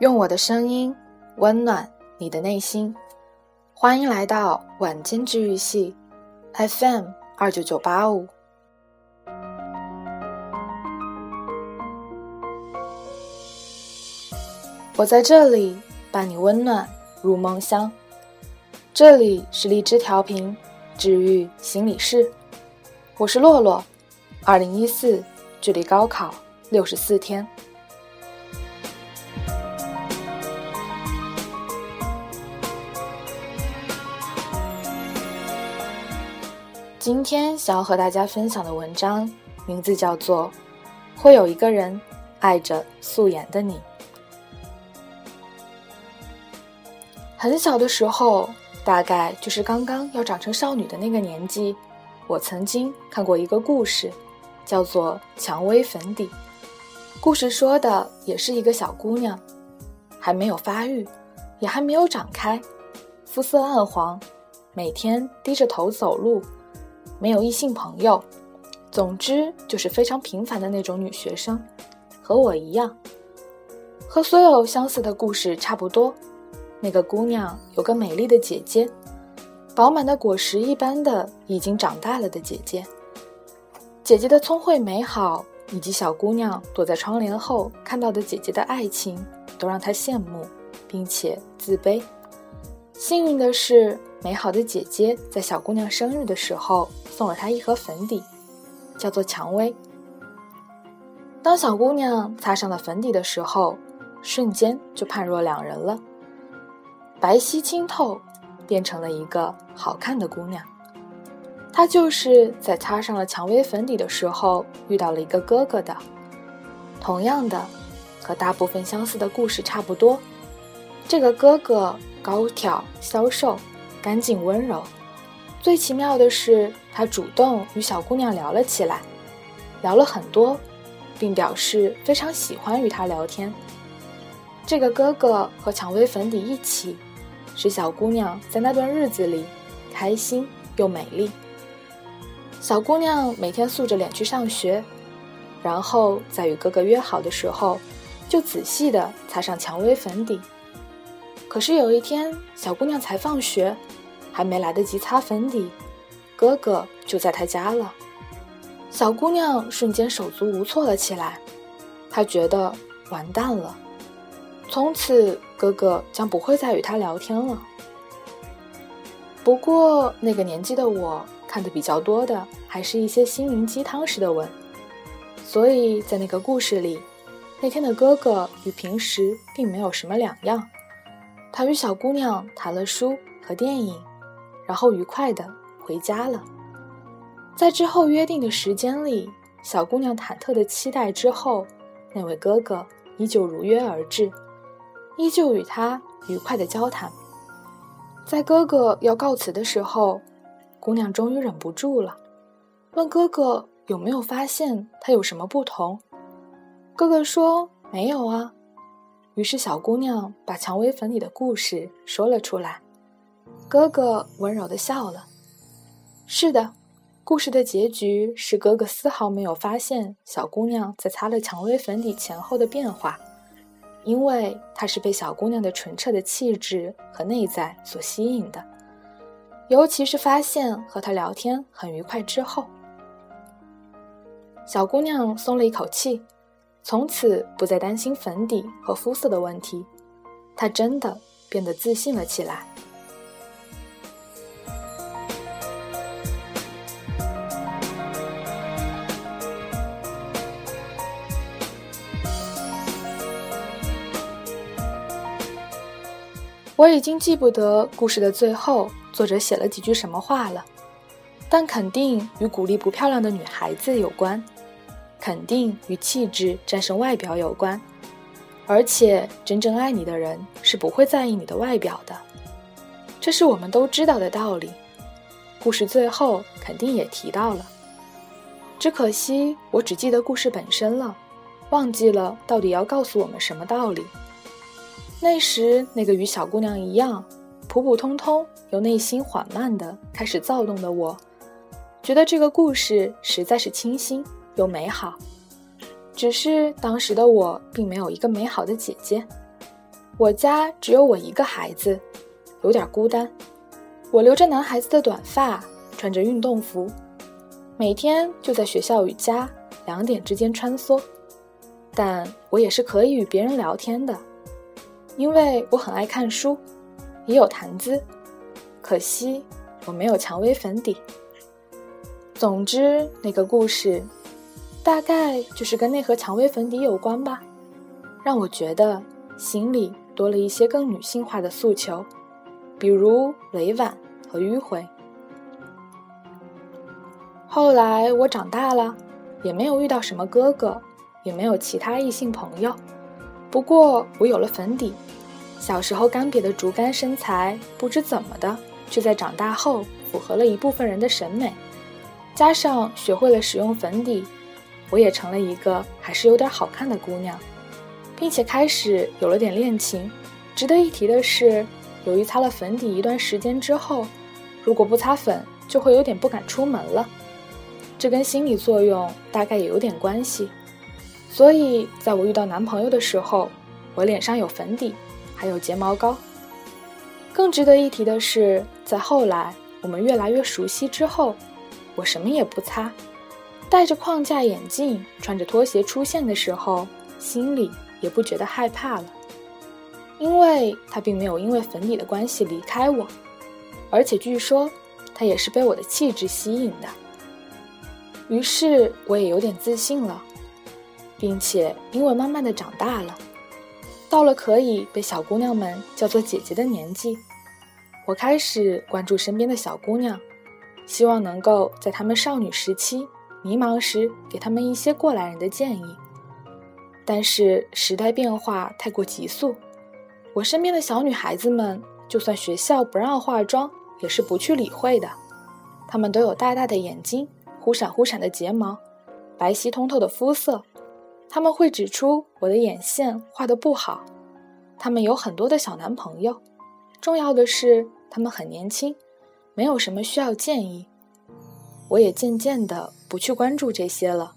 用我的声音温暖你的内心，欢迎来到晚间治愈系 FM 二九九八五。我在这里伴你温暖入梦乡。这里是荔枝调频治愈心理室，我是洛洛。二零一四，距离高考六十四天。今天想要和大家分享的文章，名字叫做《会有一个人爱着素颜的你》。很小的时候，大概就是刚刚要长成少女的那个年纪，我曾经看过一个故事，叫做《蔷薇粉底》。故事说的也是一个小姑娘，还没有发育，也还没有长开，肤色暗黄，每天低着头走路。没有异性朋友，总之就是非常平凡的那种女学生，和我一样，和所有相似的故事差不多。那个姑娘有个美丽的姐姐，饱满的果实一般的已经长大了的姐姐。姐姐的聪慧美好，以及小姑娘躲在窗帘后看到的姐姐的爱情，都让她羡慕，并且自卑。幸运的是。美好的姐姐在小姑娘生日的时候送了她一盒粉底，叫做蔷薇。当小姑娘擦上了粉底的时候，瞬间就判若两人了，白皙清透，变成了一个好看的姑娘。他就是在擦上了蔷薇粉底的时候遇到了一个哥哥的。同样的，和大部分相似的故事差不多，这个哥哥高挑消瘦。干净温柔，最奇妙的是，他主动与小姑娘聊了起来，聊了很多，并表示非常喜欢与她聊天。这个哥哥和蔷薇粉底一起，使小姑娘在那段日子里开心又美丽。小姑娘每天素着脸去上学，然后在与哥哥约好的时候，就仔细地擦上蔷薇粉底。可是有一天，小姑娘才放学。还没来得及擦粉底，哥哥就在她家了。小姑娘瞬间手足无措了起来，她觉得完蛋了，从此哥哥将不会再与她聊天了。不过那个年纪的我看的比较多的还是一些心灵鸡汤式的文，所以在那个故事里，那天的哥哥与平时并没有什么两样，他与小姑娘谈了书和电影。然后愉快的回家了。在之后约定的时间里，小姑娘忐忑的期待之后，那位哥哥依旧如约而至，依旧与她愉快的交谈。在哥哥要告辞的时候，姑娘终于忍不住了，问哥哥有没有发现他有什么不同。哥哥说没有啊。于是小姑娘把蔷薇粉里的故事说了出来。哥哥温柔的笑了。是的，故事的结局是哥哥丝毫没有发现小姑娘在擦了蔷薇粉底前后的变化，因为他是被小姑娘的纯澈的气质和内在所吸引的。尤其是发现和他聊天很愉快之后，小姑娘松了一口气，从此不再担心粉底和肤色的问题，她真的变得自信了起来。我已经记不得故事的最后作者写了几句什么话了，但肯定与鼓励不漂亮的女孩子有关，肯定与气质战胜外表有关，而且真正爱你的人是不会在意你的外表的，这是我们都知道的道理。故事最后肯定也提到了，只可惜我只记得故事本身了，忘记了到底要告诉我们什么道理。那时，那个与小姑娘一样普普通通、由内心缓慢的开始躁动的我，觉得这个故事实在是清新又美好。只是当时的我并没有一个美好的姐姐，我家只有我一个孩子，有点孤单。我留着男孩子的短发，穿着运动服，每天就在学校与家两点之间穿梭。但我也是可以与别人聊天的，因为我很爱看书，也有谈资。可惜我没有蔷薇粉底。总之，那个故事。大概就是跟那盒蔷薇粉底有关吧，让我觉得心里多了一些更女性化的诉求，比如委婉和迂回。后来我长大了，也没有遇到什么哥哥，也没有其他异性朋友。不过我有了粉底，小时候干瘪的竹竿身材，不知怎么的，却在长大后符合了一部分人的审美，加上学会了使用粉底。我也成了一个还是有点好看的姑娘，并且开始有了点恋情。值得一提的是，由于擦了粉底一段时间之后，如果不擦粉，就会有点不敢出门了。这跟心理作用大概也有点关系。所以，在我遇到男朋友的时候，我脸上有粉底，还有睫毛膏。更值得一提的是，在后来我们越来越熟悉之后，我什么也不擦。戴着框架眼镜，穿着拖鞋出现的时候，心里也不觉得害怕了，因为他并没有因为粉底的关系离开我，而且据说他也是被我的气质吸引的。于是我也有点自信了，并且因为慢慢的长大了，到了可以被小姑娘们叫做姐姐的年纪，我开始关注身边的小姑娘，希望能够在她们少女时期。迷茫时，给他们一些过来人的建议。但是时代变化太过急速，我身边的小女孩子们，就算学校不让化妆，也是不去理会的。她们都有大大的眼睛，忽闪忽闪的睫毛，白皙通透的肤色。他们会指出我的眼线画的不好。他们有很多的小男朋友，重要的是他们很年轻，没有什么需要建议。我也渐渐的不去关注这些了。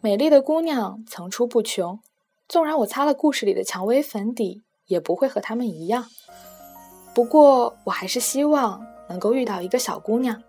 美丽的姑娘层出不穷，纵然我擦了故事里的蔷薇粉底，也不会和她们一样。不过，我还是希望能够遇到一个小姑娘，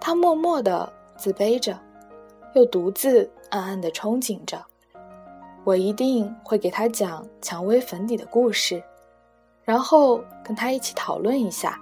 她默默的自卑着，又独自暗暗的憧憬着。我一定会给他讲蔷薇粉底的故事，然后跟他一起讨论一下。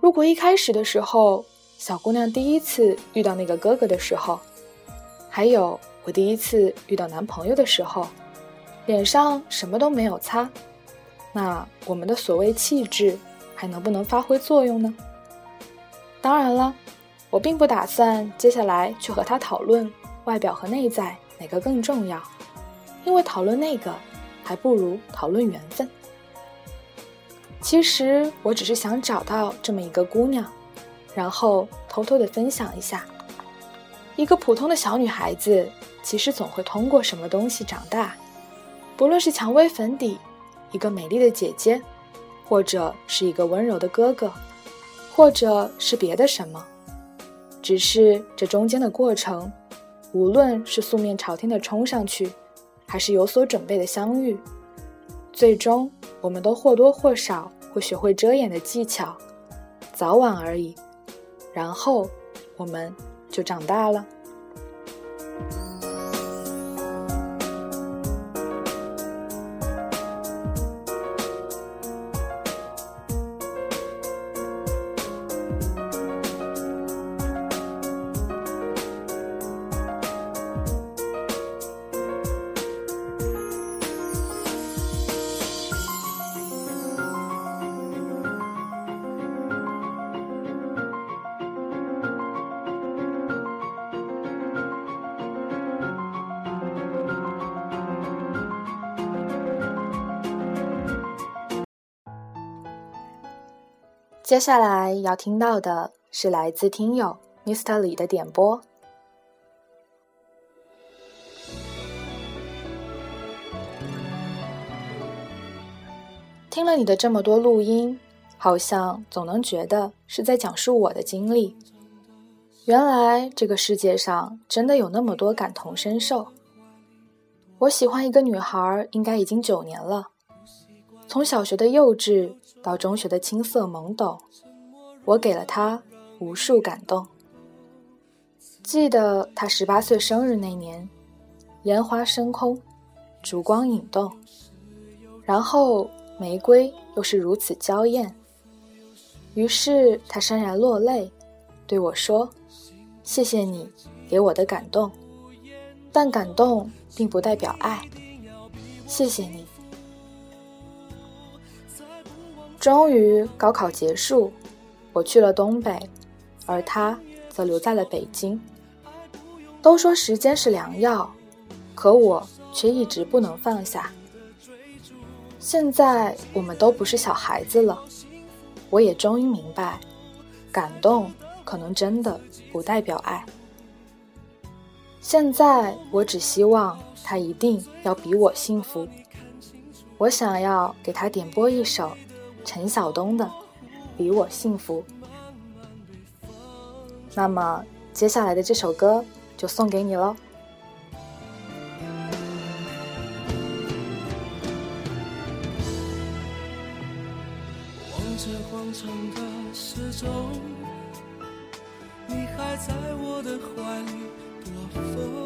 如果一开始的时候，小姑娘第一次遇到那个哥哥的时候，还有我第一次遇到男朋友的时候，脸上什么都没有擦，那我们的所谓气质还能不能发挥作用呢？当然了，我并不打算接下来去和他讨论外表和内在哪个更重要，因为讨论那个还不如讨论缘分。其实我只是想找到这么一个姑娘。然后偷偷的分享一下，一个普通的小女孩子，其实总会通过什么东西长大，不论是蔷薇粉底，一个美丽的姐姐，或者是一个温柔的哥哥，或者是别的什么，只是这中间的过程，无论是素面朝天的冲上去，还是有所准备的相遇，最终我们都或多或少会学会遮掩的技巧，早晚而已。然后，我们就长大了。接下来要听到的是来自听友 Mr 李的点播。听了你的这么多录音，好像总能觉得是在讲述我的经历。原来这个世界上真的有那么多感同身受。我喜欢一个女孩，应该已经九年了。从小学的幼稚到中学的青涩懵懂，我给了他无数感动。记得他十八岁生日那年，烟花升空，烛光引动，然后玫瑰又是如此娇艳。于是他潸然落泪，对我说。谢谢你给我的感动，但感动并不代表爱。谢谢你。终于高考结束，我去了东北，而他则留在了北京。都说时间是良药，可我却一直不能放下。现在我们都不是小孩子了，我也终于明白，感动。可能真的不代表爱。现在我只希望他一定要比我幸福。我想要给他点播一首陈晓东的《比我幸福》。那么接下来的这首歌就送给你喽。在我的怀里躲风，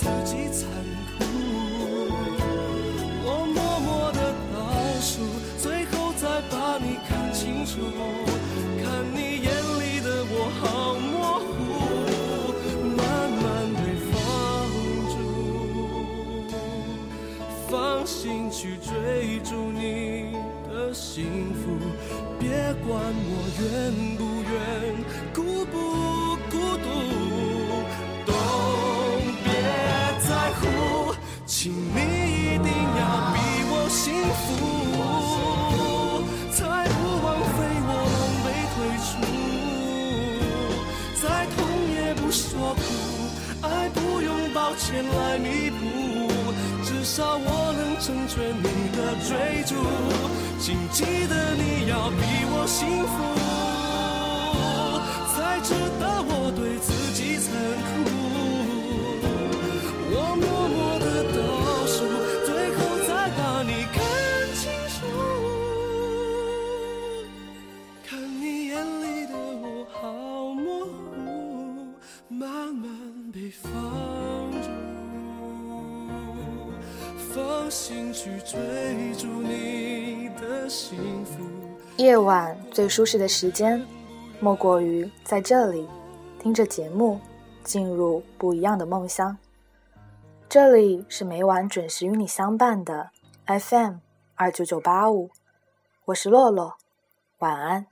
成全你的追逐。请记得你要比我幸福，夜晚最舒适的时间，莫过于在这里听着节目，进入不一样的梦乡。这里是每晚准时与你相伴的 FM 二九九八五，我是洛洛，晚安。